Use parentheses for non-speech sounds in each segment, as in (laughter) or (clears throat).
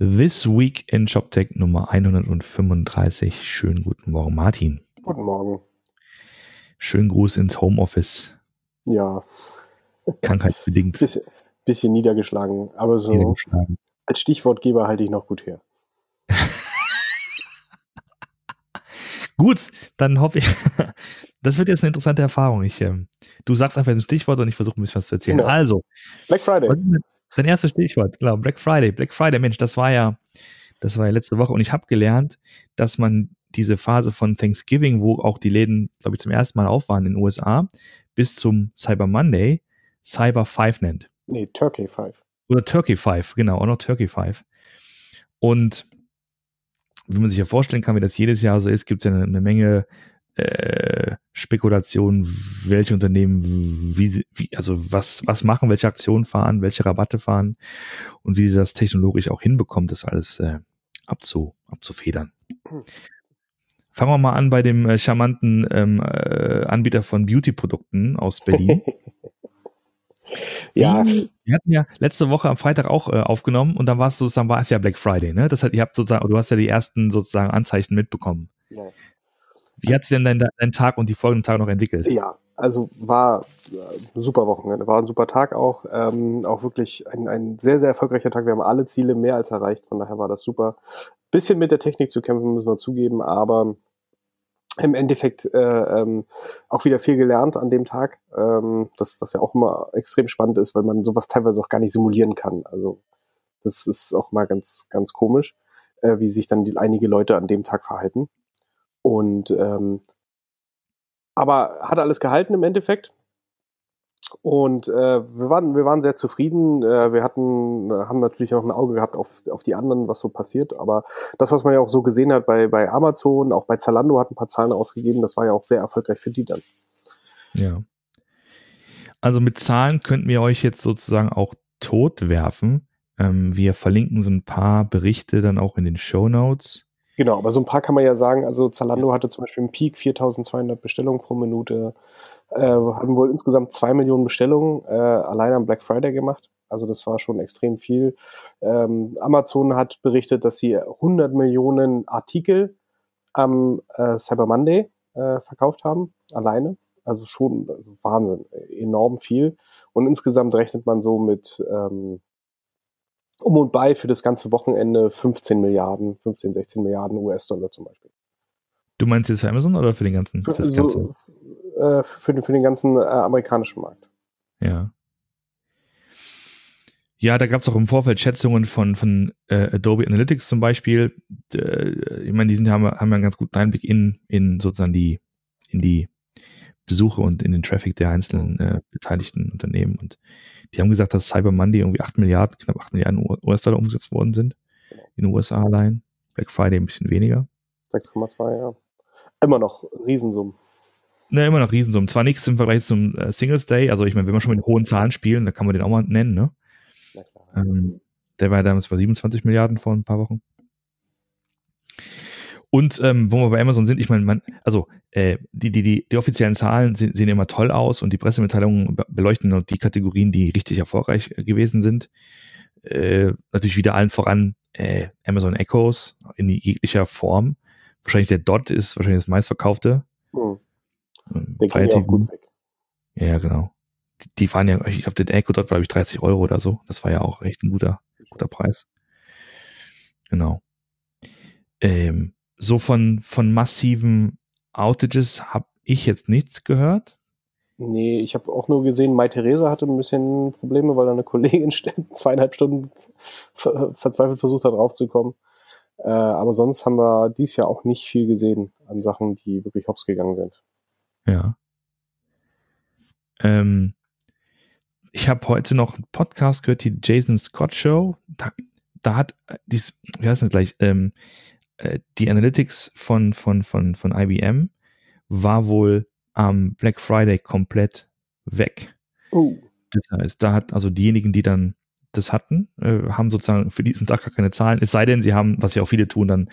This Week in ShopTech Nummer 135. Schönen guten Morgen, Martin. Guten Morgen. Schönen Gruß ins Homeoffice. Ja. Krankheitsbedingt. Bisschen, bisschen niedergeschlagen, aber so niedergeschlagen. als Stichwortgeber halte ich noch gut her. (laughs) gut, dann hoffe ich, (laughs) das wird jetzt eine interessante Erfahrung. Ich, ähm, du sagst einfach ein Stichwort und ich versuche ein bisschen was zu erzählen. Genau. Also. Black Friday. Dein erstes Stichwort, genau, Black Friday. Black Friday, Mensch, das war ja, das war ja letzte Woche und ich habe gelernt, dass man diese Phase von Thanksgiving, wo auch die Läden, glaube ich, zum ersten Mal auf waren in den USA, bis zum Cyber Monday Cyber 5 nennt. Nee, Turkey 5. Oder Turkey 5, genau, auch noch Turkey 5. Und wie man sich ja vorstellen kann, wie das jedes Jahr so ist, gibt es ja eine, eine Menge äh, Spekulation, welche Unternehmen wie, wie, also was, was machen, welche Aktionen fahren, welche Rabatte fahren und wie sie das technologisch auch hinbekommt, das alles äh, abzu, abzufedern. Fangen wir mal an bei dem äh, charmanten ähm, äh, Anbieter von Beauty-Produkten aus Berlin. (laughs) ja. Wir hatten ja letzte Woche am Freitag auch äh, aufgenommen und dann war es sozusagen, war es ja Black Friday, ne? Das hat, ihr habt sozusagen, du hast ja die ersten sozusagen Anzeichen mitbekommen. Ja. Wie hat sich denn dein, dein Tag und die folgenden Tage noch entwickelt? Ja, also war ein äh, super Wochenende, war ein super Tag auch, ähm, auch wirklich ein, ein sehr, sehr erfolgreicher Tag. Wir haben alle Ziele mehr als erreicht, von daher war das super. Bisschen mit der Technik zu kämpfen, müssen wir zugeben, aber im Endeffekt äh, ähm, auch wieder viel gelernt an dem Tag. Ähm, das, was ja auch immer extrem spannend ist, weil man sowas teilweise auch gar nicht simulieren kann. Also das ist auch mal ganz, ganz komisch, äh, wie sich dann die, einige Leute an dem Tag verhalten. Und ähm, aber hat alles gehalten im Endeffekt. Und äh, wir, waren, wir waren sehr zufrieden. Äh, wir hatten, haben natürlich auch ein Auge gehabt auf, auf die anderen, was so passiert. Aber das, was man ja auch so gesehen hat bei, bei Amazon, auch bei Zalando hat ein paar Zahlen ausgegeben, das war ja auch sehr erfolgreich für die dann. Ja. Also mit Zahlen könnten wir euch jetzt sozusagen auch tot werfen. Ähm, wir verlinken so ein paar Berichte dann auch in den Show Notes. Genau, aber so ein paar kann man ja sagen. Also Zalando hatte zum Beispiel im Peak 4200 Bestellungen pro Minute, äh, haben wohl insgesamt zwei Millionen Bestellungen äh, allein am Black Friday gemacht. Also das war schon extrem viel. Ähm, Amazon hat berichtet, dass sie 100 Millionen Artikel am äh, Cyber Monday äh, verkauft haben, alleine. Also schon also Wahnsinn, enorm viel. Und insgesamt rechnet man so mit ähm, um und bei für das ganze Wochenende 15 Milliarden, 15, 16 Milliarden US-Dollar zum Beispiel. Du meinst jetzt für Amazon oder für den ganzen? Für, das ganze? äh, für, den, für den ganzen äh, amerikanischen Markt. Ja. Ja, da gab es auch im Vorfeld Schätzungen von, von äh, Adobe Analytics zum Beispiel. Äh, ich meine, die sind, haben, haben einen ganz guten Einblick in, in sozusagen die, in die Besuche und in den Traffic der einzelnen äh, beteiligten Unternehmen. Und die haben gesagt, dass Cyber Monday irgendwie 8 Milliarden, knapp 8 Milliarden US-Dollar umgesetzt worden sind. In den USA allein. Black Friday ein bisschen weniger. 6,2, ja. Immer noch Riesensummen. Ne, immer noch Riesensummen. Zwar nichts im Vergleich zum äh, Singles Day, also ich meine, wenn wir schon mit hohen Zahlen spielen, dann kann man den auch mal nennen, ne? Ähm, der war ja damals bei 27 Milliarden vor ein paar Wochen. Und ähm, wo wir bei Amazon sind, ich meine, man, also äh, die, die, die, die offiziellen Zahlen sehen, sehen immer toll aus und die Pressemitteilungen beleuchten nur die Kategorien, die richtig erfolgreich äh, gewesen sind. Äh, natürlich wieder allen voran äh, Amazon Echoes in jeglicher Form. Wahrscheinlich der Dot ist wahrscheinlich das meistverkaufte. Hm. Den kann auch gut weg. Ja, genau. Die, die waren ja, ich glaube, der Echo Dot war, glaube ich, 30 Euro oder so. Das war ja auch echt ein guter, guter Preis. Genau. Ähm, so von, von massiven Outages habe ich jetzt nichts gehört. Nee, ich habe auch nur gesehen, Mai Theresa hatte ein bisschen Probleme, weil eine Kollegin (laughs) zweieinhalb Stunden verzweifelt versucht hat, raufzukommen. Äh, aber sonst haben wir dies Jahr auch nicht viel gesehen an Sachen, die wirklich hops gegangen sind. Ja. Ähm, ich habe heute noch einen Podcast gehört, die Jason Scott Show. Da, da hat äh, dies, wie heißt das gleich, ähm, äh, die Analytics von, von, von, von IBM war wohl am Black Friday komplett weg. Oh. Das heißt, da hat also diejenigen, die dann das hatten, äh, haben sozusagen für diesen Tag gar keine Zahlen. Es sei denn, sie haben, was ja auch viele tun, dann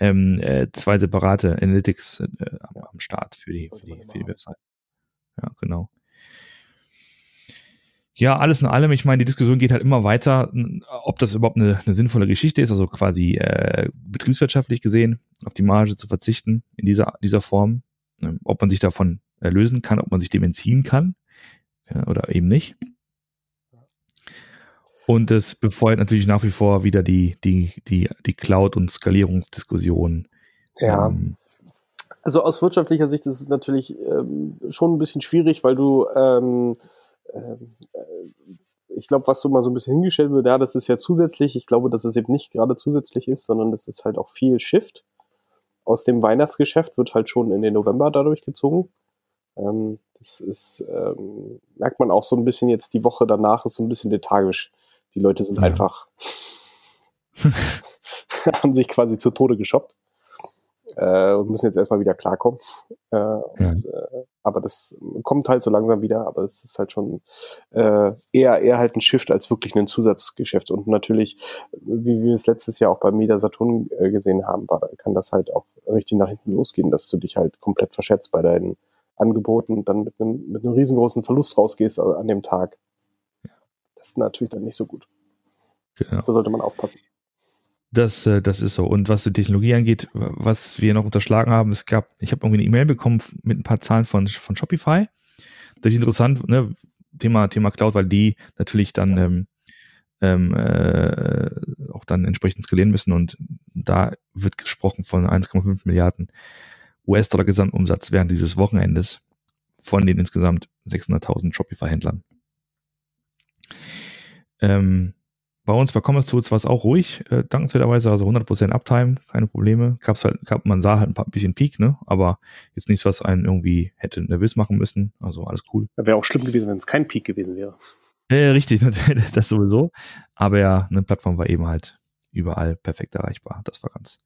ähm, äh, zwei separate Analytics äh, am, Start für die, für die, für die Website. Ja, genau. Ja, alles in allem, ich meine, die Diskussion geht halt immer weiter, ob das überhaupt eine, eine sinnvolle Geschichte ist, also quasi äh, betriebswirtschaftlich gesehen, auf die Marge zu verzichten in dieser, dieser Form, äh, ob man sich davon erlösen kann, ob man sich dem entziehen kann ja, oder eben nicht. Und es befeuert natürlich nach wie vor wieder die, die, die, die Cloud- und Skalierungsdiskussion. Ja. Ähm, also aus wirtschaftlicher Sicht ist es natürlich ähm, schon ein bisschen schwierig, weil du ähm, ähm, äh, ich glaube, was so mal so ein bisschen hingestellt wird, ja, das ist ja zusätzlich. Ich glaube, dass es eben nicht gerade zusätzlich ist, sondern das ist halt auch viel Shift. Aus dem Weihnachtsgeschäft wird halt schon in den November dadurch gezogen. Ähm, das ist, ähm, merkt man auch so ein bisschen jetzt, die Woche danach ist so ein bisschen lethargisch. Die Leute sind ja. einfach, (laughs) (laughs) haben sich quasi zu Tode geshoppt äh, und müssen jetzt erstmal wieder klarkommen. Äh, ja. und, äh, aber das kommt halt so langsam wieder, aber es ist halt schon äh, eher, eher halt ein Shift als wirklich ein Zusatzgeschäft. Und natürlich, wie wir es letztes Jahr auch bei Meda Saturn äh, gesehen haben, war, kann das halt auch richtig nach hinten losgehen, dass du dich halt komplett verschätzt bei deinen Angeboten und dann mit einem, mit einem riesengroßen Verlust rausgehst an dem Tag. Das ist natürlich dann nicht so gut. Genau. Da sollte man aufpassen. Das, äh, das ist so. Und was die Technologie angeht, was wir noch unterschlagen haben, es gab, ich habe irgendwie eine E-Mail bekommen mit ein paar Zahlen von, von Shopify. Das ist interessant, ne? Thema, Thema Cloud, weil die natürlich dann ähm, ähm, äh, auch dann entsprechend skalieren müssen und da wird gesprochen von 1,5 Milliarden US-Dollar Gesamtumsatz während dieses Wochenendes von den insgesamt 600.000 Shopify-Händlern. Ähm, bei uns bei Commerce Tools war es auch ruhig, äh, dankenswerterweise, also 100% Uptime, keine Probleme. Gab's halt, gab, man sah halt ein paar, bisschen Peak, ne? aber jetzt nichts, was einen irgendwie hätte nervös machen müssen. Also alles cool. Wäre auch schlimm gewesen, wenn es kein Peak gewesen wäre. Äh, richtig, (laughs) das sowieso. Aber ja, eine Plattform war eben halt überall perfekt erreichbar. Das war ganz,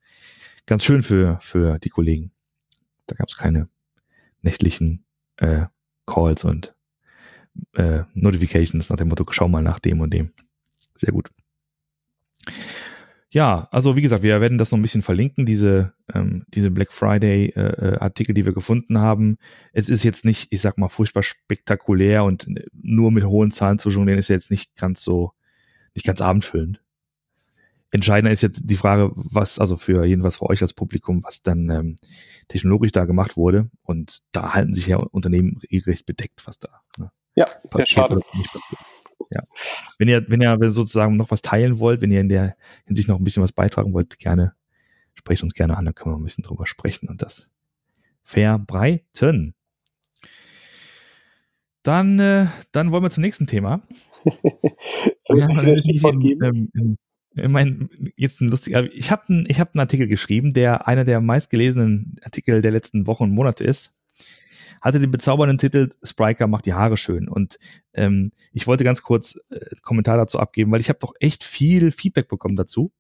ganz schön für, für die Kollegen. Da gab es keine nächtlichen äh, Calls und äh, Notifications nach dem Motto, schau mal nach dem und dem. Sehr gut. Ja, also wie gesagt, wir werden das noch ein bisschen verlinken, diese, ähm, diese Black Friday äh, äh die wir gefunden haben. Es ist jetzt nicht, ich sag mal, furchtbar spektakulär und nur mit hohen Zahlen zu jonglieren ist ja jetzt nicht ganz so, nicht ganz abendfüllend. Entscheidender ist jetzt die Frage, was, also für jedenfalls für euch als Publikum, was dann ähm, technologisch da gemacht wurde. Und da halten sich ja Unternehmen regelrecht bedeckt, was da. Ne? Ja, sehr schade. Ja. Wenn ihr, wenn ihr sozusagen noch was teilen wollt, wenn ihr in der Hinsicht noch ein bisschen was beitragen wollt, gerne, sprecht uns gerne an, dann können wir ein bisschen drüber sprechen und das verbreiten. Dann, äh, dann wollen wir zum nächsten Thema. (laughs) ich meine, jetzt ein lustiger, ich habe einen, ich hab einen Artikel geschrieben, der einer der meistgelesenen Artikel der letzten Wochen und Monate ist hatte den bezaubernden Titel Spriker macht die Haare schön. Und ähm, ich wollte ganz kurz äh, Kommentar dazu abgeben, weil ich habe doch echt viel Feedback bekommen dazu.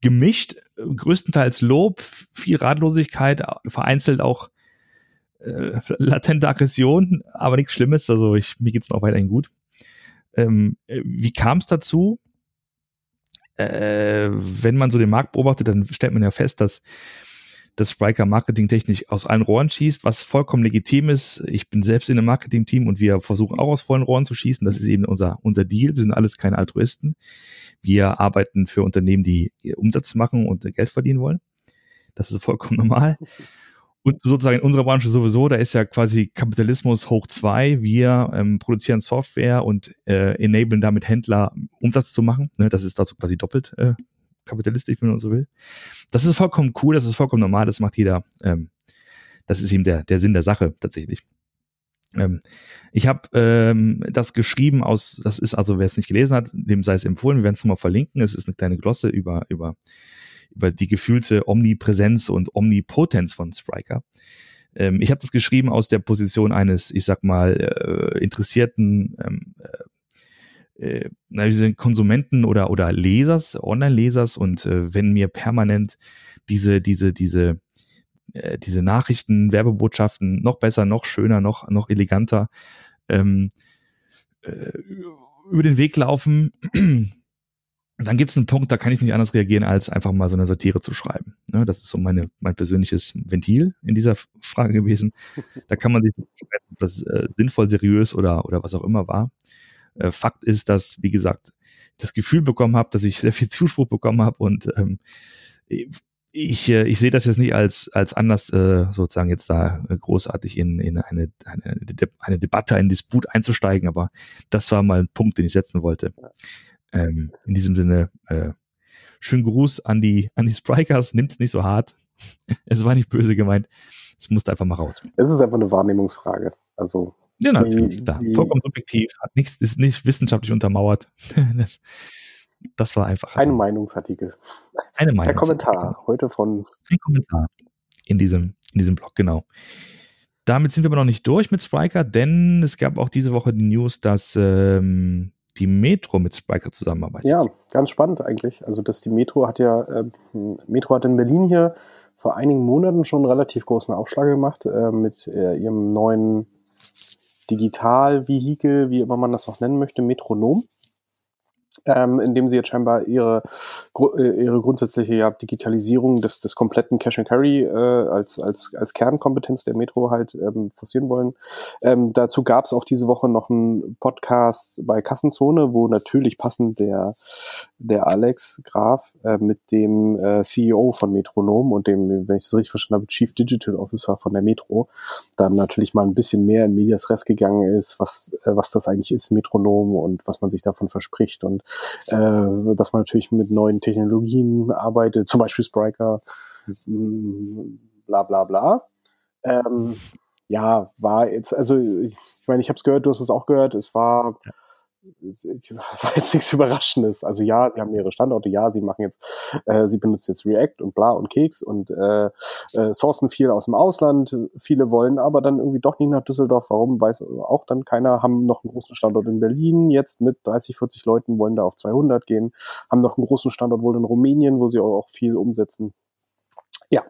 Gemischt, äh, größtenteils Lob, viel Ratlosigkeit, vereinzelt auch äh, latente Aggression, aber nichts Schlimmes. Also ich, mir geht's noch weiterhin gut. Ähm, äh, wie kam es dazu? Äh, wenn man so den Markt beobachtet, dann stellt man ja fest, dass dass Spriker marketingtechnisch aus allen Rohren schießt, was vollkommen legitim ist. Ich bin selbst in einem Marketing-Team und wir versuchen auch aus vollen Rohren zu schießen. Das ist eben unser, unser Deal. Wir sind alles keine Altruisten. Wir arbeiten für Unternehmen, die Umsatz machen und Geld verdienen wollen. Das ist vollkommen (laughs) normal. Und sozusagen in unserer Branche sowieso, da ist ja quasi Kapitalismus hoch zwei. Wir ähm, produzieren Software und äh, enablen damit Händler Umsatz zu machen. Ne, das ist dazu quasi doppelt äh, kapitalistisch, wenn man so will. Das ist vollkommen cool, das ist vollkommen normal, das macht jeder. Ähm, das ist eben der, der Sinn der Sache tatsächlich. Ähm, ich habe ähm, das geschrieben aus, das ist also, wer es nicht gelesen hat, dem sei es empfohlen, wir werden es nochmal verlinken. Es ist eine kleine Glosse über, über, über die gefühlte Omnipräsenz und Omnipotenz von Spriker. Ähm, ich habe das geschrieben aus der Position eines, ich sag mal, äh, interessierten ähm, äh, Konsumenten oder, oder Lesers, Online-Lesers und äh, wenn mir permanent diese, diese, diese, äh, diese Nachrichten, Werbebotschaften noch besser, noch schöner, noch, noch eleganter ähm, äh, über den Weg laufen, (clears throat) dann gibt es einen Punkt, da kann ich nicht anders reagieren, als einfach mal so eine Satire zu schreiben. Ne, das ist so meine, mein persönliches Ventil in dieser Frage gewesen. Da kann man sich, das äh, sinnvoll, seriös oder, oder was auch immer war, äh, Fakt ist, dass, wie gesagt, das Gefühl bekommen habe, dass ich sehr viel (laughs) Zuspruch bekommen habe und ähm, ich, äh, ich sehe das jetzt nicht als, als anders, äh, sozusagen jetzt da großartig in, in eine, eine, eine Debatte, einen Disput einzusteigen, aber das war mal ein Punkt, den ich setzen wollte. Ähm, in diesem Sinne, äh, schönen Gruß an die, an die Sprikers, nimmt es nicht so hart. (laughs) es war nicht böse gemeint. Es musste einfach mal raus. Es ist einfach eine Wahrnehmungsfrage. Also ja, natürlich, klar. Vollkommen subjektiv, hat nichts, ist nicht wissenschaftlich untermauert. (laughs) das, das war einfach. Ein Meinungsartikel. Eine Meinungsartikel. Der Kommentar genau. heute von. Ein Kommentar in diesem, in diesem Blog, genau. Damit sind wir aber noch nicht durch mit Spriker, denn es gab auch diese Woche die News, dass ähm, die Metro mit Spriker zusammenarbeitet. Ja, ganz spannend eigentlich. Also, dass die Metro hat ja, äh, Metro hat in Berlin hier vor einigen Monaten schon einen relativ großen Aufschlag gemacht äh, mit äh, ihrem neuen Digital-Vehikel, wie immer man das noch nennen möchte, Metronom. Ähm, indem sie jetzt scheinbar ihre, ihre grundsätzliche ja, Digitalisierung des, des kompletten Cash and Carry äh, als, als, als Kernkompetenz der Metro halt ähm, forcieren wollen. Ähm, dazu gab es auch diese Woche noch einen Podcast bei Kassenzone, wo natürlich passend der, der Alex Graf äh, mit dem äh, CEO von Metronom und dem, wenn ich das richtig verstanden habe, Chief Digital Officer von der Metro, dann natürlich mal ein bisschen mehr in Medias Res gegangen ist, was, äh, was das eigentlich ist, Metronom und was man sich davon verspricht und äh, dass man natürlich mit neuen Technologien arbeitet, zum Beispiel Spriker, bla bla bla. Ähm, ja, war jetzt, also ich meine, ich habe es gehört, du hast es auch gehört, es war war jetzt (laughs) nichts Überraschendes. Also ja, sie haben mehrere Standorte, ja, sie machen jetzt, äh, sie benutzen jetzt React und bla und Keks und äh, äh, sourcen viel aus dem Ausland. Viele wollen aber dann irgendwie doch nicht nach Düsseldorf. Warum, weiß auch dann keiner. Haben noch einen großen Standort in Berlin, jetzt mit 30, 40 Leuten, wollen da auf 200 gehen. Haben noch einen großen Standort wohl in Rumänien, wo sie auch viel umsetzen. Ja,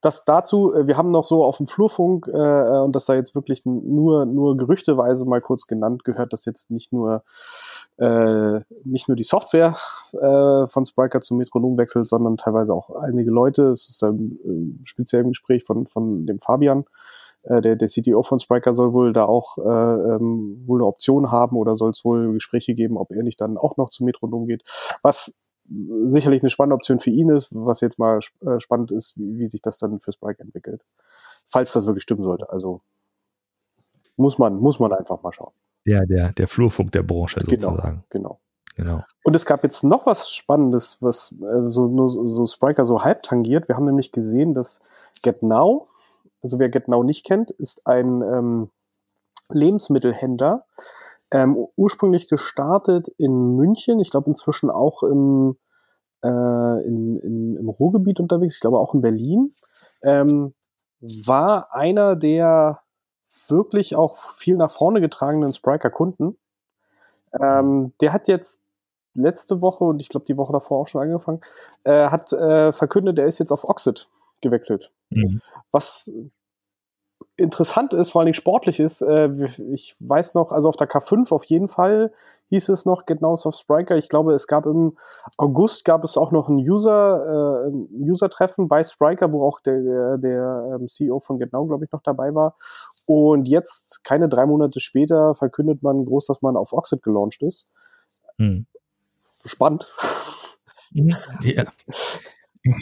das dazu, äh, wir haben noch so auf dem Flurfunk, äh, äh, und das sei jetzt wirklich nur, nur gerüchteweise mal kurz genannt, gehört das jetzt nicht nur, äh, nicht nur die Software äh, von Spriker zum Metronom wechselt, sondern teilweise auch einige Leute. Es ist dann äh, speziell im Gespräch von, von dem Fabian, äh, der, der CTO von Spriker soll wohl da auch äh, ähm, wohl eine Option haben oder soll es wohl Gespräche geben, ob er nicht dann auch noch zum Metronom geht. Was sicherlich eine spannende Option für ihn ist, was jetzt mal äh, spannend ist, wie, wie sich das dann fürs Bike entwickelt. Falls das wirklich stimmen sollte. Also muss man, muss man einfach mal schauen. Der, der, der Flurfunk der Branche genau, sozusagen. Genau. Genau. Und es gab jetzt noch was Spannendes, was äh, so, nur, so Spriker so halb tangiert. Wir haben nämlich gesehen, dass GetNow, also wer GetNow nicht kennt, ist ein ähm, Lebensmittelhändler, ähm, ursprünglich gestartet in München, ich glaube inzwischen auch im, äh, in, in, im Ruhrgebiet unterwegs, ich glaube auch in Berlin, ähm, war einer der wirklich auch viel nach vorne getragenen Spriker-Kunden. Ähm, der hat jetzt letzte Woche und ich glaube die Woche davor auch schon angefangen, äh, hat äh, verkündet, er ist jetzt auf Oxid gewechselt. Mhm. Was interessant ist, vor allen Dingen sportlich ist, äh, ich weiß noch, also auf der K5 auf jeden Fall hieß es noch genau auf Spriker. Ich glaube, es gab im August gab es auch noch ein User, äh, User-Treffen bei Spriker, wo auch der, der ähm, CEO von GetNow, glaube ich, noch dabei war. Und jetzt, keine drei Monate später, verkündet man groß, dass man auf Oxid gelauncht ist. Hm. Spannend. Mhm. (laughs) Ja.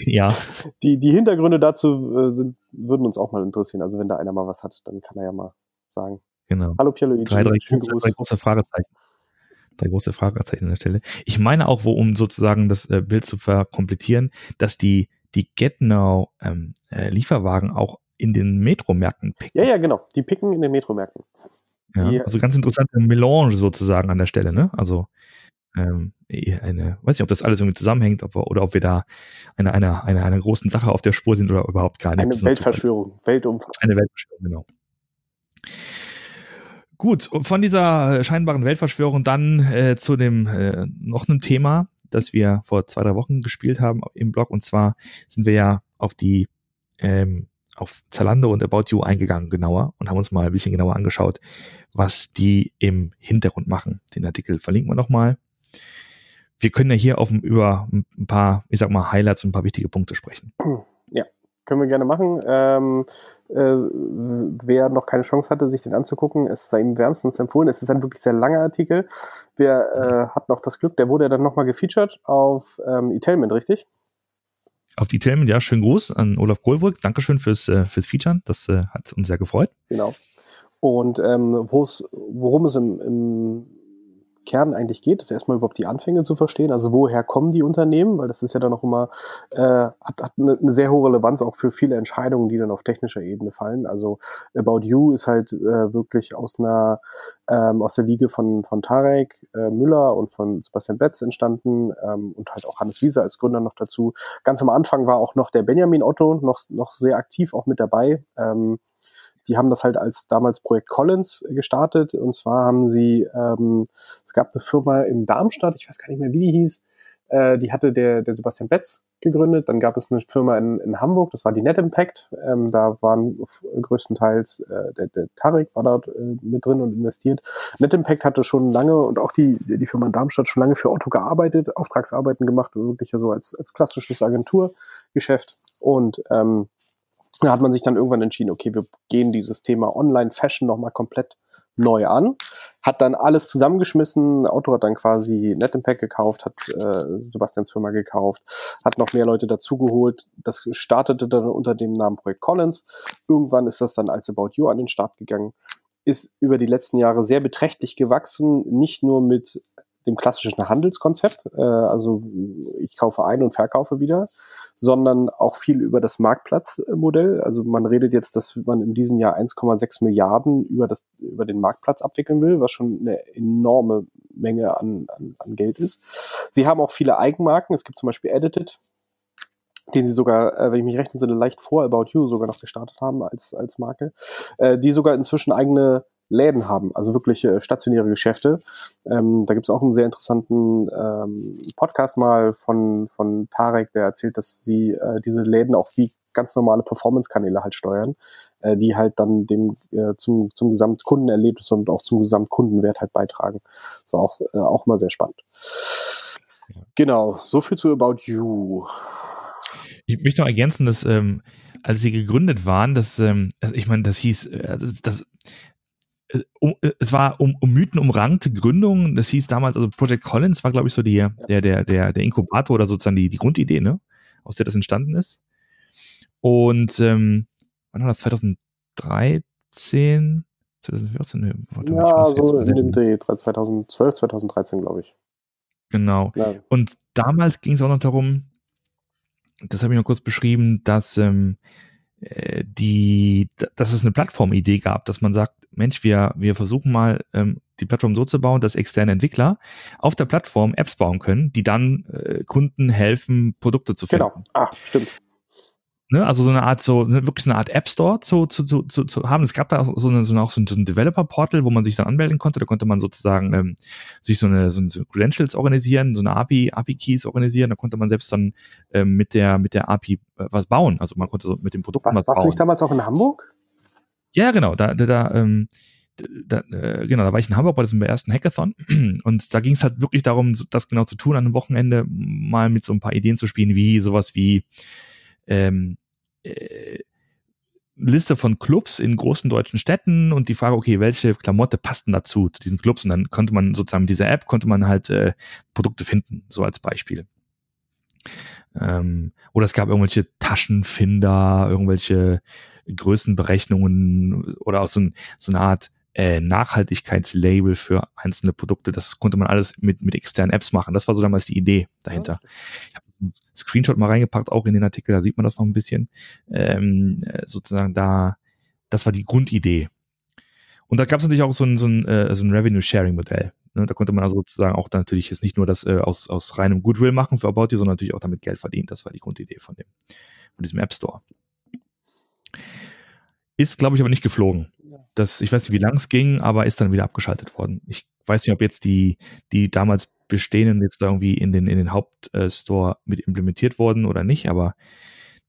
Ja. Die, die Hintergründe dazu äh, sind, würden uns auch mal interessieren. Also wenn da einer mal was hat, dann kann er ja mal sagen. Genau. Hallo Pierre drei, drei, große, drei große Fragezeichen. Drei große Fragezeichen an der Stelle. Ich meine auch, wo, um sozusagen das äh, Bild zu verkomplettieren, dass die, die GetNow ähm, äh, Lieferwagen auch in den Metromärkten picken. Ja, ja, genau. Die picken in den Metromärkten. Ja, also ganz interessante Melange sozusagen an der Stelle, ne? Also ähm, eine, weiß nicht, ob das alles irgendwie zusammenhängt ob, oder ob wir da einer eine, eine, eine großen Sache auf der Spur sind oder überhaupt gar nicht. Eine Weltverschwörung, Weltumfassend. Eine Weltverschwörung, genau. Gut, von dieser scheinbaren Weltverschwörung dann äh, zu dem äh, noch einem Thema, das wir vor zwei, drei Wochen gespielt haben im Blog. Und zwar sind wir ja auf die ähm, auf Zalando und About You eingegangen genauer und haben uns mal ein bisschen genauer angeschaut, was die im Hintergrund machen. Den Artikel verlinken wir nochmal wir können ja hier auf, über ein paar, ich sag mal, Highlights und ein paar wichtige Punkte sprechen. Ja, können wir gerne machen. Ähm, äh, wer noch keine Chance hatte, sich den anzugucken, es sei ihm wärmstens empfohlen. Es ist ein wirklich sehr langer Artikel. Wer äh, hat noch das Glück, der wurde ja dann nochmal gefeatured auf ähm, Etailment, richtig? Auf die Etailment, ja, schönen Gruß an Olaf Kohlbrück. Dankeschön fürs, äh, fürs Featuren. Das äh, hat uns sehr gefreut. Genau. Und ähm, worum es im, im Kern eigentlich geht, ist erstmal überhaupt die Anfänge zu verstehen. Also woher kommen die Unternehmen, weil das ist ja dann auch immer, äh, hat, hat eine, eine sehr hohe Relevanz auch für viele Entscheidungen, die dann auf technischer Ebene fallen. Also About You ist halt äh, wirklich aus einer, ähm, aus der Liege von, von Tarek äh, Müller und von Sebastian Betz entstanden ähm, und halt auch Hannes Wiese als Gründer noch dazu. Ganz am Anfang war auch noch der Benjamin Otto noch, noch sehr aktiv auch mit dabei. Ähm, die haben das halt als damals Projekt Collins gestartet. Und zwar haben sie, ähm, es gab eine Firma in Darmstadt, ich weiß gar nicht mehr, wie die hieß, äh, die hatte der, der Sebastian Betz gegründet. Dann gab es eine Firma in, in Hamburg, das war die Net Impact. Ähm, da waren größtenteils äh, der, der Tarek war dort äh, mit drin und investiert. Net Impact hatte schon lange und auch die, die Firma in Darmstadt schon lange für Otto gearbeitet, Auftragsarbeiten gemacht, wirklich so als, als klassisches Agenturgeschäft. Und ähm, da hat man sich dann irgendwann entschieden, okay, wir gehen dieses Thema Online-Fashion nochmal komplett neu an. Hat dann alles zusammengeschmissen. Auto hat dann quasi NetImpact gekauft, hat äh, Sebastians Firma gekauft, hat noch mehr Leute dazugeholt. Das startete dann unter dem Namen Projekt Collins. Irgendwann ist das dann als About You an den Start gegangen. Ist über die letzten Jahre sehr beträchtlich gewachsen, nicht nur mit dem klassischen Handelskonzept, äh, also ich kaufe ein und verkaufe wieder, sondern auch viel über das Marktplatzmodell. Also man redet jetzt, dass man in diesem Jahr 1,6 Milliarden über, das, über den Marktplatz abwickeln will, was schon eine enorme Menge an, an, an Geld ist. Sie haben auch viele Eigenmarken. Es gibt zum Beispiel Edited, den sie sogar, äh, wenn ich mich recht entsinne, leicht vor About You sogar noch gestartet haben als, als Marke, äh, die sogar inzwischen eigene Läden haben, also wirklich äh, stationäre Geschäfte. Ähm, da gibt es auch einen sehr interessanten ähm, Podcast mal von, von Tarek, der erzählt, dass sie äh, diese Läden auch wie ganz normale Performance-Kanäle halt steuern, äh, die halt dann dem äh, zum, zum Gesamtkundenerlebnis und auch zum Gesamtkundenwert halt beitragen. So auch, äh, auch mal sehr spannend. Genau, so viel zu About You. Ich möchte noch ergänzen, dass ähm, als sie gegründet waren, dass ähm, also ich meine, das hieß, äh, das, es war um, um Mythen umrankte Gründung. Das hieß damals, also Project Collins war, glaube ich, so die, der, der, der, der Inkubator oder sozusagen die, die Grundidee, ne? Aus der das entstanden ist. Und ähm, wann war das? 2013? 2014? Warte, ja, so in dem Dreh, 2012, 2013, glaube ich. Genau. Ja. Und damals ging es auch noch darum, das habe ich noch kurz beschrieben, dass ähm, äh, die, dass es eine Plattformidee gab, dass man sagt, Mensch, wir, wir versuchen mal ähm, die Plattform so zu bauen, dass externe Entwickler auf der Plattform Apps bauen können, die dann äh, Kunden helfen, Produkte zu finden. Genau, ah, stimmt. Ne, also so eine Art, so ne, wirklich so eine Art App Store zu, zu, zu, zu, zu haben. Es gab da auch so, eine, so, eine, auch so ein Developer-Portal, wo man sich dann anmelden konnte. Da konnte man sozusagen ähm, sich so eine, so eine Credentials organisieren, so eine API, API-Keys organisieren. Da konnte man selbst dann ähm, mit der mit der API äh, was bauen. Also man konnte so mit dem Produkt was, was bauen. Warst du nicht damals auch in Hamburg? Ja, genau. Da, da, da ähm, da, äh, genau, da war ich in Hamburg bei diesem ersten Hackathon (clears throat) und da ging es halt wirklich darum, das genau zu tun, an einem Wochenende mal mit so ein paar Ideen zu spielen, wie sowas wie ähm, äh, Liste von Clubs in großen deutschen Städten und die Frage, okay, welche Klamotte passt denn dazu, zu diesen Clubs? Und dann konnte man sozusagen mit dieser App, konnte man halt äh, Produkte finden, so als Beispiel. Ähm, oder es gab irgendwelche Taschenfinder, irgendwelche Größenberechnungen oder auch so, ein, so eine Art äh, Nachhaltigkeitslabel für einzelne Produkte. Das konnte man alles mit, mit externen Apps machen. Das war so damals die Idee dahinter. Ich habe einen Screenshot mal reingepackt, auch in den Artikel, da sieht man das noch ein bisschen. Ähm, äh, sozusagen da, das war die Grundidee. Und da gab es natürlich auch so ein, so ein, äh, so ein Revenue-Sharing-Modell. Ne? Da konnte man also sozusagen auch dann natürlich jetzt nicht nur das äh, aus, aus reinem Goodwill machen für About You, sondern natürlich auch damit Geld verdienen. Das war die Grundidee von dem, von diesem App Store. Ist, glaube ich, aber nicht geflogen. Das, ich weiß nicht, wie lang es ging, aber ist dann wieder abgeschaltet worden. Ich weiß nicht, ob jetzt die, die damals bestehenden jetzt irgendwie in den, in den Hauptstore mit implementiert wurden oder nicht, aber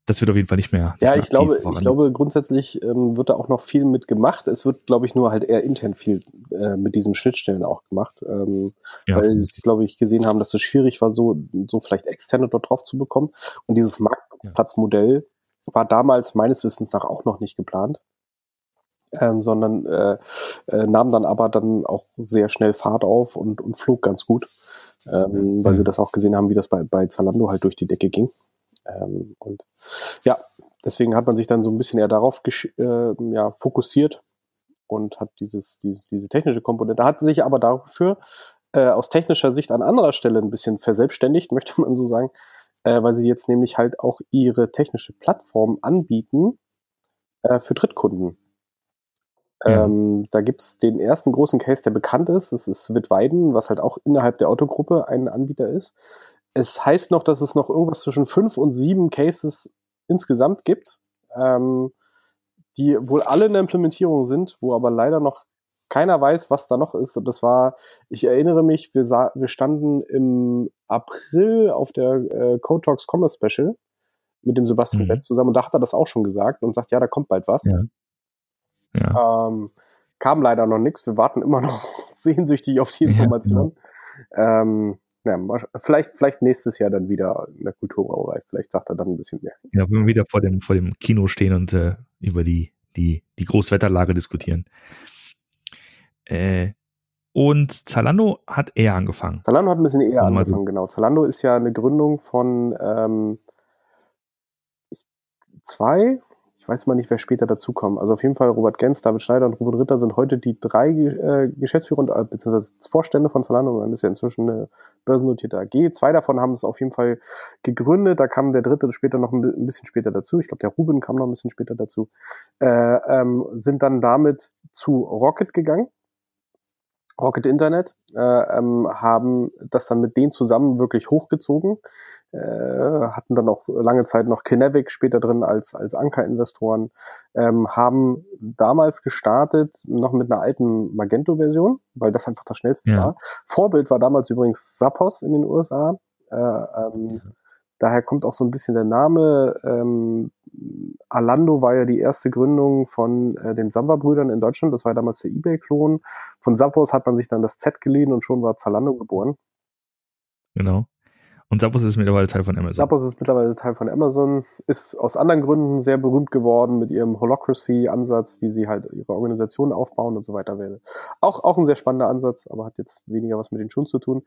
das wird auf jeden Fall nicht mehr. Ja, ich glaube, ich glaube, grundsätzlich ähm, wird da auch noch viel mit gemacht. Es wird, glaube ich, nur halt eher intern viel äh, mit diesen Schnittstellen auch gemacht. Ähm, ja, weil sie, glaube ich, gesehen haben, dass es schwierig war, so, so vielleicht externe dort drauf zu bekommen. Und dieses Marktplatzmodell war damals meines Wissens nach auch noch nicht geplant. Ähm, sondern äh, äh, nahm dann aber dann auch sehr schnell Fahrt auf und, und flog ganz gut, ähm, weil sie das auch gesehen haben, wie das bei, bei Zalando halt durch die Decke ging. Ähm, und ja, deswegen hat man sich dann so ein bisschen eher darauf äh, ja, fokussiert und hat dieses, dieses, diese technische Komponente, hat sich aber dafür äh, aus technischer Sicht an anderer Stelle ein bisschen verselbstständigt, (laughs) möchte man so sagen, äh, weil sie jetzt nämlich halt auch ihre technische Plattform anbieten äh, für Drittkunden. Ja. Ähm, da gibt's den ersten großen Case, der bekannt ist. Das ist Wittweiden, was halt auch innerhalb der Autogruppe ein Anbieter ist. Es heißt noch, dass es noch irgendwas zwischen fünf und sieben Cases insgesamt gibt, ähm, die wohl alle in der Implementierung sind, wo aber leider noch keiner weiß, was da noch ist. Und das war, ich erinnere mich, wir, sah, wir standen im April auf der äh, Code Talks Commerce Special mit dem Sebastian mhm. Betz zusammen und da hat er das auch schon gesagt und sagt, ja, da kommt bald was. Ja. Ja. Ähm, kam leider noch nichts. Wir warten immer noch (laughs) sehnsüchtig auf die Information. Ja, genau. ähm, ja, vielleicht, vielleicht nächstes Jahr dann wieder in der Kulturbrauerei. Vielleicht sagt er dann ein bisschen mehr. Ja, wenn wir wieder vor dem, vor dem Kino stehen und äh, über die, die, die Großwetterlage diskutieren. Äh, und Zalando hat eher angefangen. Zalando hat ein bisschen eher angefangen, genau. Zalando ist ja eine Gründung von ähm, zwei, weiß mal nicht, wer später dazukommt. Also auf jeden Fall Robert Gens, David Schneider und Ruben Ritter sind heute die drei äh, Geschäftsführer und, äh, beziehungsweise Vorstände von Zalando. Man ist ja inzwischen eine börsennotierte AG. Zwei davon haben es auf jeden Fall gegründet. Da kam der dritte später noch ein, ein bisschen später dazu. Ich glaube, der Ruben kam noch ein bisschen später dazu. Äh, ähm, sind dann damit zu Rocket gegangen Rocket Internet, äh, ähm, haben das dann mit denen zusammen wirklich hochgezogen, äh, hatten dann auch lange Zeit noch Kinevic später drin als, als Anker-Investoren, ähm, haben damals gestartet noch mit einer alten Magento-Version, weil das einfach das schnellste ja. war. Vorbild war damals übrigens Zappos in den USA. Äh, ähm, ja. Daher kommt auch so ein bisschen der Name. Ähm, Alando war ja die erste Gründung von äh, den Samba-Brüdern in Deutschland. Das war damals der Ebay-Klon. Von Zappos hat man sich dann das Z geliehen und schon war Zalando geboren. Genau. Und Zappos ist mittlerweile Teil von Amazon. Zappos ist mittlerweile Teil von Amazon, ist aus anderen Gründen sehr berühmt geworden mit ihrem Holocracy-Ansatz, wie sie halt ihre Organisation aufbauen und so weiter. Auch, auch ein sehr spannender Ansatz, aber hat jetzt weniger was mit den Schuhen zu tun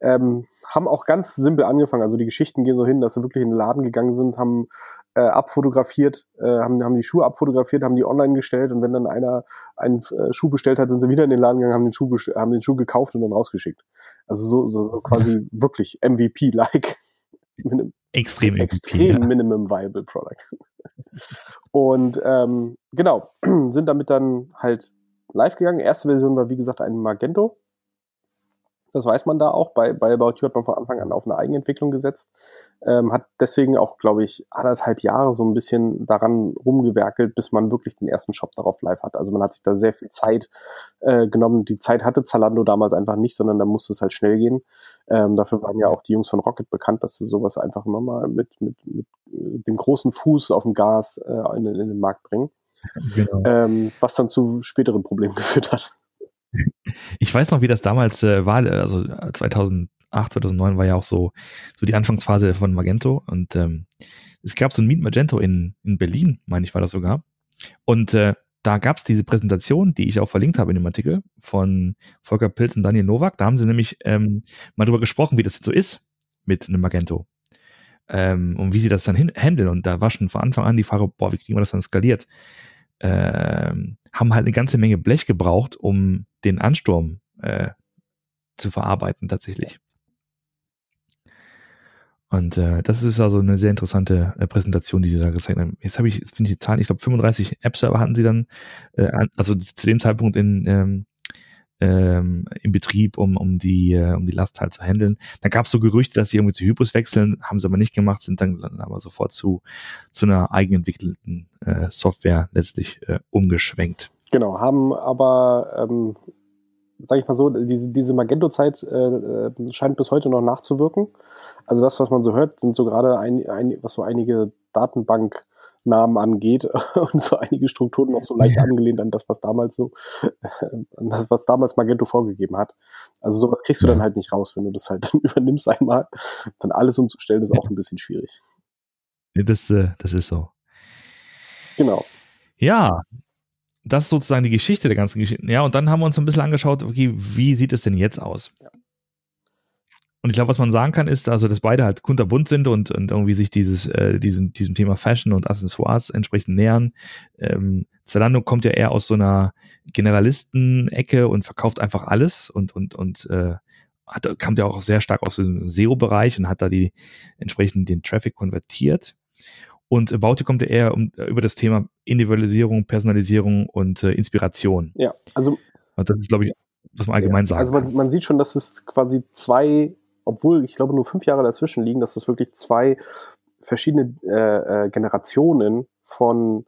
ähm, haben auch ganz simpel angefangen. Also die Geschichten gehen so hin, dass sie wirklich in den Laden gegangen sind, haben äh, abfotografiert, äh, haben, haben die Schuhe abfotografiert, haben die online gestellt und wenn dann einer einen äh, Schuh bestellt hat, sind sie wieder in den Laden gegangen, haben den Schuh, haben den Schuh gekauft und dann rausgeschickt. Also so, so, so quasi wirklich MVP-like. Extrem MVP. Extrem ja. Minimum Viable Product. und ähm, genau, (clears throat) sind damit dann halt live gegangen. Erste Version war wie gesagt ein Magento das weiß man da auch. Bei, bei About You hat man von Anfang an auf eine Eigenentwicklung gesetzt. Ähm, hat deswegen auch, glaube ich, anderthalb Jahre so ein bisschen daran rumgewerkelt, bis man wirklich den ersten Shop darauf live hat. Also man hat sich da sehr viel Zeit äh, genommen. Die Zeit hatte Zalando damals einfach nicht, sondern da musste es halt schnell gehen. Ähm, dafür waren ja auch die Jungs von Rocket bekannt, dass sie sowas einfach immer mal mit, mit, mit äh, dem großen Fuß auf dem Gas äh, in, in den Markt bringen. Genau. Ähm, was dann zu späteren Problemen (laughs) geführt hat. Ich weiß noch, wie das damals äh, war. Also 2008, 2009 war ja auch so, so die Anfangsphase von Magento. Und ähm, es gab so ein Meet Magento in, in Berlin, meine ich, war das sogar. Und äh, da gab es diese Präsentation, die ich auch verlinkt habe in dem Artikel von Volker Pilz und Daniel Nowak. Da haben sie nämlich ähm, mal drüber gesprochen, wie das jetzt so ist mit einem Magento. Ähm, und wie sie das dann handeln. Und da war schon von Anfang an die Frage, boah, wie kriegen wir das dann skaliert? Ähm, haben halt eine ganze Menge Blech gebraucht, um den Ansturm äh, zu verarbeiten tatsächlich. Und äh, das ist also eine sehr interessante äh, Präsentation, die sie da gezeigt haben. Jetzt habe ich, jetzt finde ich die Zahlen, ich glaube 35 App-Server hatten sie dann, äh, also zu dem Zeitpunkt in, ähm, ähm, im Betrieb, um, um, die, äh, um die Last halt zu handeln. Dann gab es so Gerüchte, dass sie irgendwie zu Hybris wechseln, haben sie aber nicht gemacht, sind dann, dann aber sofort zu, zu einer eigenentwickelten äh, Software letztlich äh, umgeschwenkt. Genau, haben aber, ähm, sage ich mal so, diese, diese Magento-Zeit äh, äh, scheint bis heute noch nachzuwirken. Also das, was man so hört, sind so gerade ein, ein, was so einige Datenbank- Namen angeht (laughs) und so einige Strukturen noch so leicht angelehnt an das, was damals so, (laughs) an das, was damals Magento vorgegeben hat. Also sowas kriegst du dann halt nicht raus, wenn du das halt dann (laughs) übernimmst einmal. Dann alles umzustellen ist auch ein bisschen schwierig. Das, äh, das ist so. Genau. Ja, das ist sozusagen die Geschichte der ganzen Geschichte. Ja, und dann haben wir uns ein bisschen angeschaut, okay, wie sieht es denn jetzt aus? Ja. Und ich glaube, was man sagen kann, ist, also, dass beide halt kunterbunt sind und, und irgendwie sich dieses, äh, diesem, diesem Thema Fashion und Accessoires entsprechend nähern. Ähm, Zalando kommt ja eher aus so einer Generalisten-Ecke und verkauft einfach alles und, und, und äh, hat, kam ja auch sehr stark aus dem SEO-Bereich und hat da die entsprechend den Traffic konvertiert. Und You kommt ja eher um, über das Thema Individualisierung, Personalisierung und äh, Inspiration. Ja, also. Und das ist, glaube ich, was man allgemein ja, sagen Also man, man, sieht schon, dass es quasi zwei obwohl ich glaube nur fünf Jahre dazwischen liegen, dass das wirklich zwei verschiedene äh, äh, Generationen von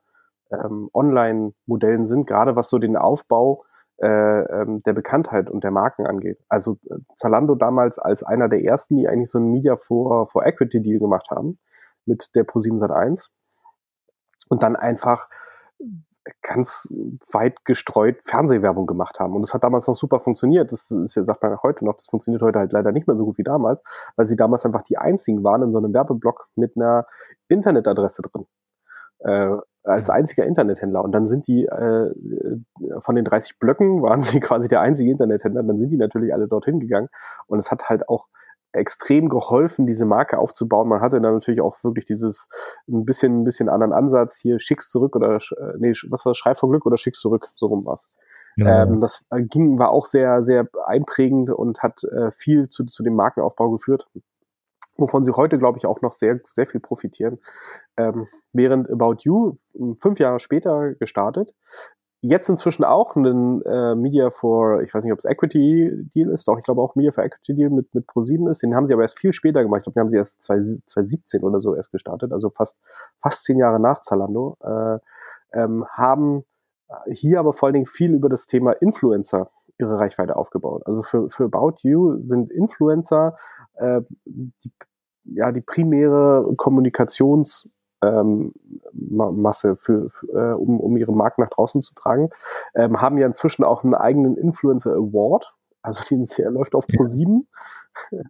ähm, Online-Modellen sind, gerade was so den Aufbau äh, ähm, der Bekanntheit und der Marken angeht. Also äh, Zalando damals als einer der ersten, die eigentlich so ein Media for, for Equity Deal gemacht haben mit der Pro7 Sat1 und dann einfach ganz weit gestreut Fernsehwerbung gemacht haben. Und das hat damals noch super funktioniert. Das ist ja, sagt man heute noch, das funktioniert heute halt leider nicht mehr so gut wie damals, weil sie damals einfach die einzigen waren in so einem Werbeblock mit einer Internetadresse drin. Äh, als einziger Internethändler. Und dann sind die äh, von den 30 Blöcken waren sie (laughs) quasi der einzige Internethändler. Dann sind die natürlich alle dorthin gegangen. Und es hat halt auch extrem geholfen, diese Marke aufzubauen. Man hatte dann natürlich auch wirklich dieses ein bisschen, ein bisschen anderen Ansatz hier, schick's zurück oder, äh, nee, was war das, Schreib vor Glück oder schick's zurück, so rum was. Ja. Ähm, das ging, war auch sehr, sehr einprägend und hat äh, viel zu, zu dem Markenaufbau geführt, wovon sie heute, glaube ich, auch noch sehr, sehr viel profitieren. Ähm, während About You fünf Jahre später gestartet, jetzt inzwischen auch einen äh, Media for, ich weiß nicht, ob es Equity Deal ist, doch, ich glaube auch Media for Equity Deal mit, mit Pro7 ist. Den haben sie aber erst viel später gemacht. Ich glaube, den haben sie erst 2017 oder so erst gestartet, also fast, fast zehn Jahre nach Zalando. Äh, ähm, haben hier aber vor allen Dingen viel über das Thema Influencer ihre Reichweite aufgebaut. Also für, für About You sind Influencer äh, die, ja, die primäre Kommunikations- ähm, Masse für, für äh, um, um ihre Marken nach draußen zu tragen. Ähm, haben ja inzwischen auch einen eigenen Influencer Award. Also (laughs) den, der läuft auf Pro7 ja.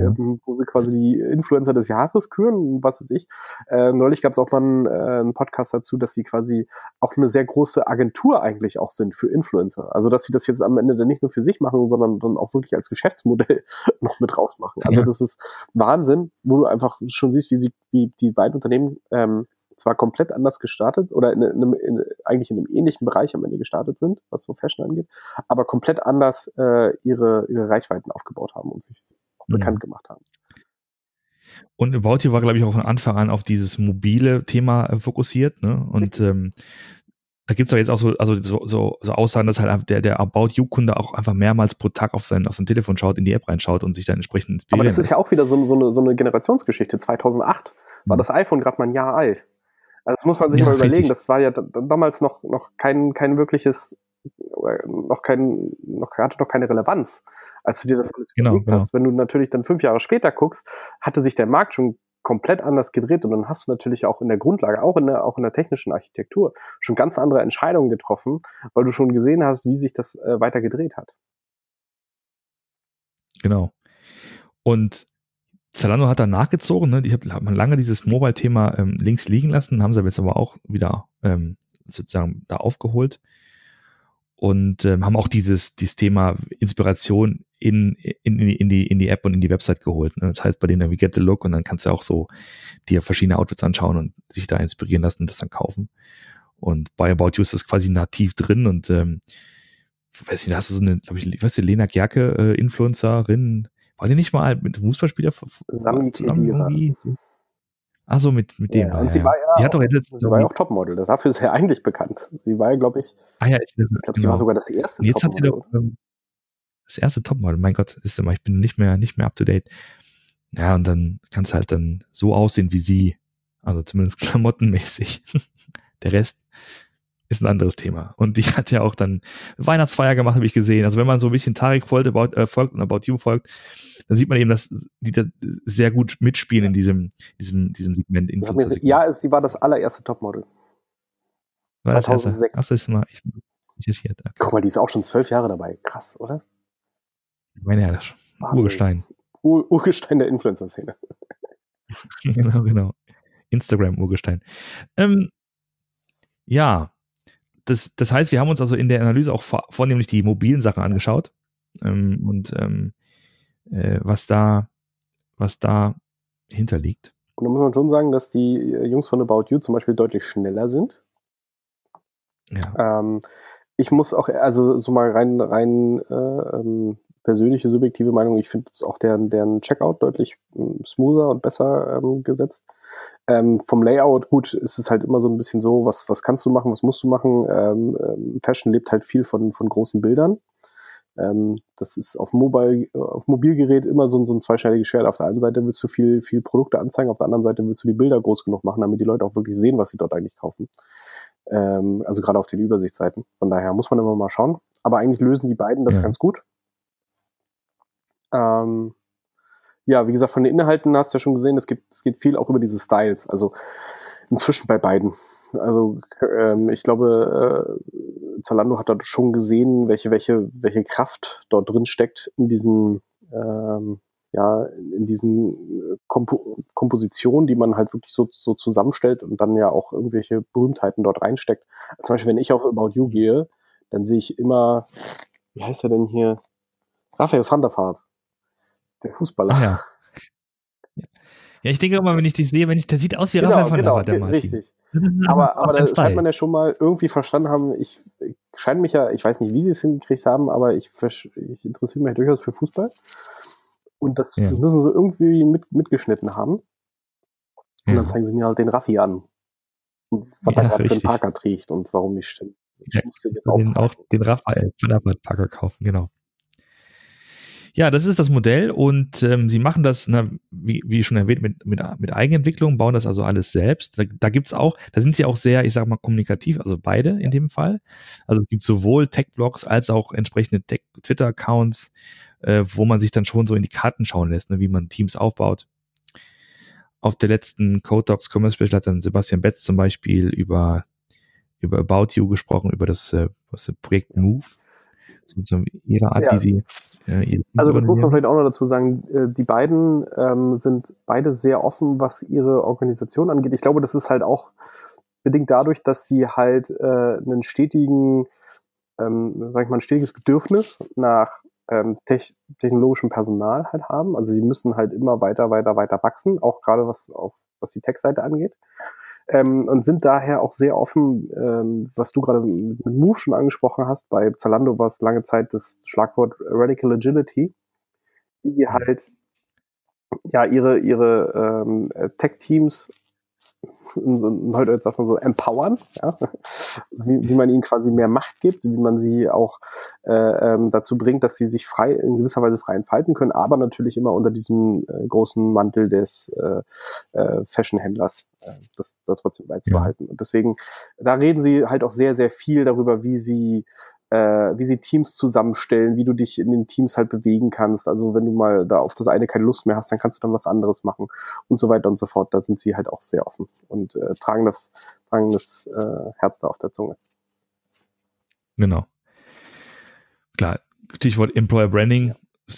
Ähm, wo sie quasi die Influencer des Jahres küren, was weiß ich. Äh, neulich gab es auch mal einen, äh, einen Podcast dazu, dass sie quasi auch eine sehr große Agentur eigentlich auch sind für Influencer. Also dass sie das jetzt am Ende dann nicht nur für sich machen, sondern dann auch wirklich als Geschäftsmodell (laughs) noch mit rausmachen. Also ja. das ist Wahnsinn, wo du einfach schon siehst, wie sie, wie die beiden Unternehmen ähm, zwar komplett anders gestartet oder in, in, in, eigentlich in einem ähnlichen Bereich am Ende gestartet sind, was so Fashion angeht, aber komplett anders äh, ihre, ihre Reichweiten aufgebaut haben und sich mhm. bekannt gemacht haben. Und About You war, glaube ich, auch von Anfang an auf dieses mobile Thema äh, fokussiert. Ne? Und ähm, da gibt es ja jetzt auch so, also so, so, so Aussagen, dass halt der, der About You-Kunde auch einfach mehrmals pro Tag auf sein, auf sein Telefon schaut, in die App reinschaut und sich dann entsprechend Aber das ist ja auch wieder so, so, eine, so eine Generationsgeschichte. 2008 war mhm. das iPhone gerade mal ein Jahr alt. Also das muss man sich ja, mal überlegen. Richtig. Das war ja damals noch, noch kein, kein wirkliches, noch kein, noch, hatte noch keine Relevanz als du dir das alles genau, genau. hast. Wenn du natürlich dann fünf Jahre später guckst, hatte sich der Markt schon komplett anders gedreht und dann hast du natürlich auch in der Grundlage, auch in der, auch in der technischen Architektur schon ganz andere Entscheidungen getroffen, weil du schon gesehen hast, wie sich das äh, weiter gedreht hat. Genau. Und Zalando hat da nachgezogen, ne? Ich habe hab lange dieses Mobile-Thema ähm, links liegen lassen, haben sie jetzt aber auch wieder ähm, sozusagen da aufgeholt und ähm, haben auch dieses, dieses Thema Inspiration in, in, in, die, in die App und in die Website geholt. Ne? Das heißt bei denen irgendwie Get the Look und dann kannst du auch so dir verschiedene Outfits anschauen und sich da inspirieren lassen und das dann kaufen. Und bei About You ist das quasi nativ drin und ähm, weiß nicht, da hast du so eine, glaube ich, weißt du, Lena Gerke, äh, Influencerin, war die nicht mal mit Fußballspieler zusammen irgendwie? Ach so, mit, mit dem. Ja, und sie war ja, die hat doch jetzt sie war ja auch Topmodel. Dafür ist sie ja eigentlich bekannt. Sie war ja, glaube ich, ah, ja, ist, ich glaube, genau. sie war sogar das erste jetzt Topmodel. Hat sie doch, ähm, das erste Topmodel. Mein Gott, ist immer, ich bin nicht mehr, nicht mehr up to date. Ja, und dann kann es halt dann so aussehen wie sie. Also zumindest (laughs) klamottenmäßig. Der Rest ist ein anderes Thema. Und die (laughs) hat ja auch dann Weihnachtsfeier gemacht, habe ich gesehen. Also wenn man so ein bisschen Tarek folgt, about, äh, folgt und About You folgt, dann sieht man eben, dass die da sehr gut mitspielen in diesem, diesem, diesem Segment. -Segment. Ja, sie war das allererste Topmodel. War 2006. Das, ist mal ich. Okay. Guck mal, die ist auch schon zwölf Jahre dabei. Krass, oder? Ich meine ja, das Urgestein. Ur Urgestein der Influencer-Szene. (laughs) genau, genau. Instagram-Urgestein. Ähm, Ja, das, das heißt, wir haben uns also in der Analyse auch vor, vornehmlich die mobilen Sachen angeschaut ähm, und ähm, äh, was da, was da hinterliegt. Und da muss man schon sagen, dass die äh, Jungs von About You zum Beispiel deutlich schneller sind. Ja. Ähm, ich muss auch, also so mal rein, rein äh, ähm, persönliche, subjektive Meinung, ich finde auch deren, deren Checkout deutlich äh, smoother und besser ähm, gesetzt. Ähm, vom Layout, gut, ist es halt immer so ein bisschen so, was, was kannst du machen, was musst du machen. Ähm, ähm, Fashion lebt halt viel von, von großen Bildern. Ähm, das ist auf, Mobile, auf Mobilgerät immer so, so ein zweischneidiges Schwert. Auf der einen Seite willst du viel, viel Produkte anzeigen, auf der anderen Seite willst du die Bilder groß genug machen, damit die Leute auch wirklich sehen, was sie dort eigentlich kaufen. Ähm, also gerade auf den Übersichtsseiten. Von daher muss man immer mal schauen. Aber eigentlich lösen die beiden das ja. ganz gut. Ähm, ja, wie gesagt, von den Inhalten hast du ja schon gesehen, es, gibt, es geht viel auch über diese Styles. Also inzwischen bei beiden. Also ähm, ich glaube, äh, Zalando hat dort schon gesehen, welche, welche, welche Kraft dort drin steckt in diesen, ähm, ja, in diesen Kompo Kompositionen, die man halt wirklich so, so zusammenstellt und dann ja auch irgendwelche Berühmtheiten dort reinsteckt. Zum Beispiel, wenn ich auf About You gehe, dann sehe ich immer, wie heißt er denn hier? Raphael van der Vaart. Der Fußballer. ja. (laughs) Ja, ich denke immer, wenn ich dich sehe, wenn ich, der sieht aus wie genau, Raphael van genau, der Martin. Richtig. Aber, aber da scheint man ja schon mal irgendwie verstanden haben, ich, ich scheine mich ja, ich weiß nicht, wie sie es hingekriegt haben, aber ich, ich interessiere mich ja durchaus für Fußball. Und das ja. müssen sie irgendwie mit, mitgeschnitten haben. Und ja. dann zeigen sie mir halt den Raffi an. Und was ja, er gerade für einen Parker trägt und warum ich stimmt. Ich ja, musste den, auch den Raphael von der Parker kaufen, genau. Ja, das ist das Modell und ähm, sie machen das, na, wie, wie schon erwähnt, mit, mit, mit Eigenentwicklung, bauen das also alles selbst. Da, da gibt's auch, da sind sie auch sehr, ich sag mal, kommunikativ, also beide in dem Fall. Also es gibt sowohl Tech-Blogs als auch entsprechende Twitter-Accounts, äh, wo man sich dann schon so in die Karten schauen lässt, ne, wie man Teams aufbaut. Auf der letzten Code Docs Commerce Special hat dann Sebastian Betz zum Beispiel über, über About You gesprochen, über das, äh, was, das Projekt Move so ihre Art, ja. wie sie. Äh, also das muss man vielleicht auch noch dazu sagen, äh, die beiden ähm, sind beide sehr offen, was ihre Organisation angeht. Ich glaube, das ist halt auch bedingt dadurch, dass sie halt äh, einen stetigen, ähm, sag ich mal, ein stetiges Bedürfnis nach ähm, technologischem Personal halt haben. Also sie müssen halt immer weiter, weiter, weiter wachsen, auch gerade was auf was die Tech-Seite angeht ähm, und sind daher auch sehr offen, ähm, was du gerade mit Move schon angesprochen hast. Bei Zalando war es lange Zeit das Schlagwort Radical Agility, die halt ja ihre ihre ähm, Tech-Teams heute sagt man so empowern, ja? wie, wie man ihnen quasi mehr Macht gibt, wie man sie auch äh, ähm, dazu bringt, dass sie sich frei in gewisser Weise frei entfalten können, aber natürlich immer unter diesem äh, großen Mantel des äh, äh, Fashion-Händlers, äh, das, das trotzdem beizubehalten. Ja. Und deswegen, da reden sie halt auch sehr, sehr viel darüber, wie sie äh, wie sie Teams zusammenstellen, wie du dich in den Teams halt bewegen kannst. Also wenn du mal da auf das eine keine Lust mehr hast, dann kannst du dann was anderes machen und so weiter und so fort. Da sind sie halt auch sehr offen und äh, tragen das, tragen das äh, Herz da auf der Zunge. Genau. Klar, Stichwort Employer Branding.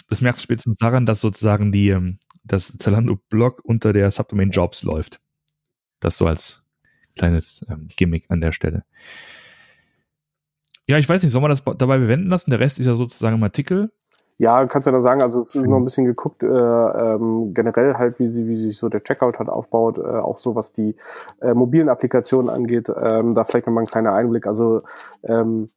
Das merkst du spätestens daran, dass sozusagen die, ähm, das Zalando-Blog unter der Subdomain Jobs läuft. Das so als kleines ähm, Gimmick an der Stelle. Ja, ich weiß nicht, soll man das dabei bewenden lassen? Der Rest ist ja sozusagen im Artikel. Ja, kannst du ja noch sagen, also es ist noch ein bisschen geguckt, äh, ähm, generell halt, wie sie, wie sich so der Checkout hat aufbaut, äh, auch so was die äh, mobilen Applikationen angeht, ähm, da vielleicht nochmal ein kleiner Einblick. Also ähm,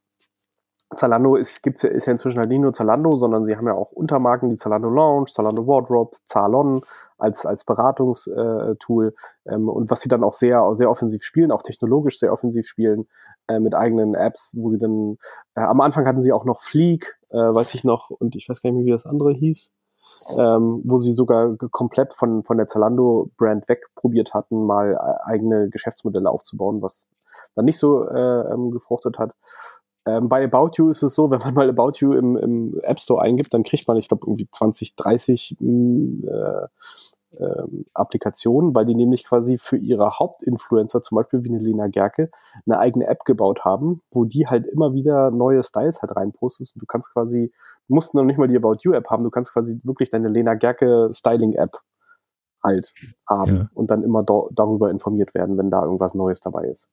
Zalando ist, gibt's ja, ist ja inzwischen halt nicht nur Zalando, sondern sie haben ja auch Untermarken, die Zalando Lounge, Zalando Wardrobe, Zalon als, als Beratungstool. Äh, ähm, und was sie dann auch sehr, sehr offensiv spielen, auch technologisch sehr offensiv spielen, äh, mit eigenen Apps, wo sie dann, äh, am Anfang hatten sie auch noch Fleek, äh, weiß ich noch, und ich weiß gar nicht mehr, wie das andere hieß. Ähm, wo sie sogar komplett von, von der Zalando-Brand wegprobiert hatten, mal äh, eigene Geschäftsmodelle aufzubauen, was dann nicht so äh, ähm, gefruchtet hat. Ähm, bei About You ist es so, wenn man mal About You im, im App Store eingibt, dann kriegt man, ich glaube, irgendwie 20, 30 äh, äh, Applikationen, weil die nämlich quasi für ihre Hauptinfluencer, zum Beispiel wie eine Lena Gerke, eine eigene App gebaut haben, wo die halt immer wieder neue Styles halt reinpostest. Und du kannst quasi, du musst noch nicht mal die About You App haben, du kannst quasi wirklich deine Lena Gerke Styling App halt haben ja. und dann immer darüber informiert werden, wenn da irgendwas Neues dabei ist.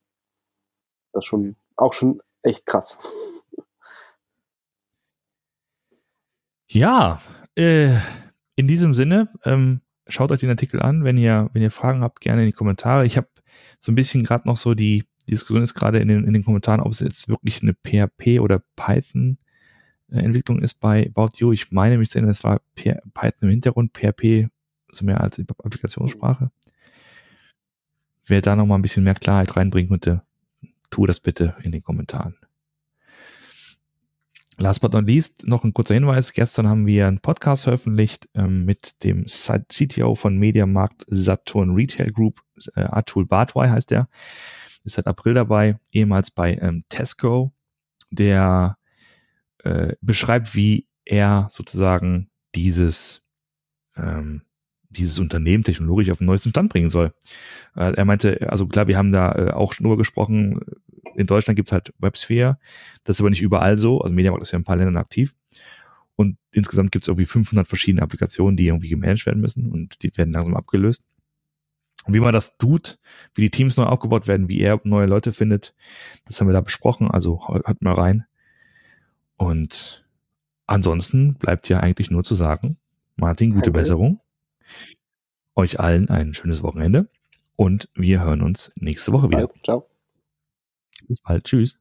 Das ist schon auch schon echt krass. Ja, äh, in diesem Sinne, ähm, schaut euch den Artikel an. Wenn ihr, wenn ihr Fragen habt, gerne in die Kommentare. Ich habe so ein bisschen gerade noch so die, die Diskussion ist gerade in den, in den Kommentaren, ob es jetzt wirklich eine PHP oder Python äh, Entwicklung ist bei About You. Ich meine mich zu erinnern, es war Python im Hintergrund, PHP so mehr als Applikationssprache. Wer da noch mal ein bisschen mehr Klarheit reinbringen könnte, tu das bitte in den Kommentaren. Last but not least noch ein kurzer Hinweis. Gestern haben wir einen Podcast veröffentlicht ähm, mit dem CTO von Mediamarkt Saturn Retail Group, äh, Atul Bartwai heißt der. Ist seit April dabei, ehemals bei ähm, Tesco. Der äh, beschreibt, wie er sozusagen dieses ähm, dieses Unternehmen technologisch auf den neuesten Stand bringen soll. Äh, er meinte, also klar, wir haben da äh, auch nur gesprochen, in Deutschland gibt es halt WebSphere, das ist aber nicht überall so, also Mediamarkt ist ja in ein paar Ländern aktiv und insgesamt gibt es irgendwie 500 verschiedene Applikationen, die irgendwie gemanagt werden müssen und die werden langsam abgelöst. Und wie man das tut, wie die Teams neu aufgebaut werden, wie er neue Leute findet, das haben wir da besprochen, also hört mal rein. Und ansonsten bleibt ja eigentlich nur zu sagen, Martin, gute Danke. Besserung. Euch allen ein schönes Wochenende und wir hören uns nächste Woche wieder. Ciao. Bis bald. Tschüss.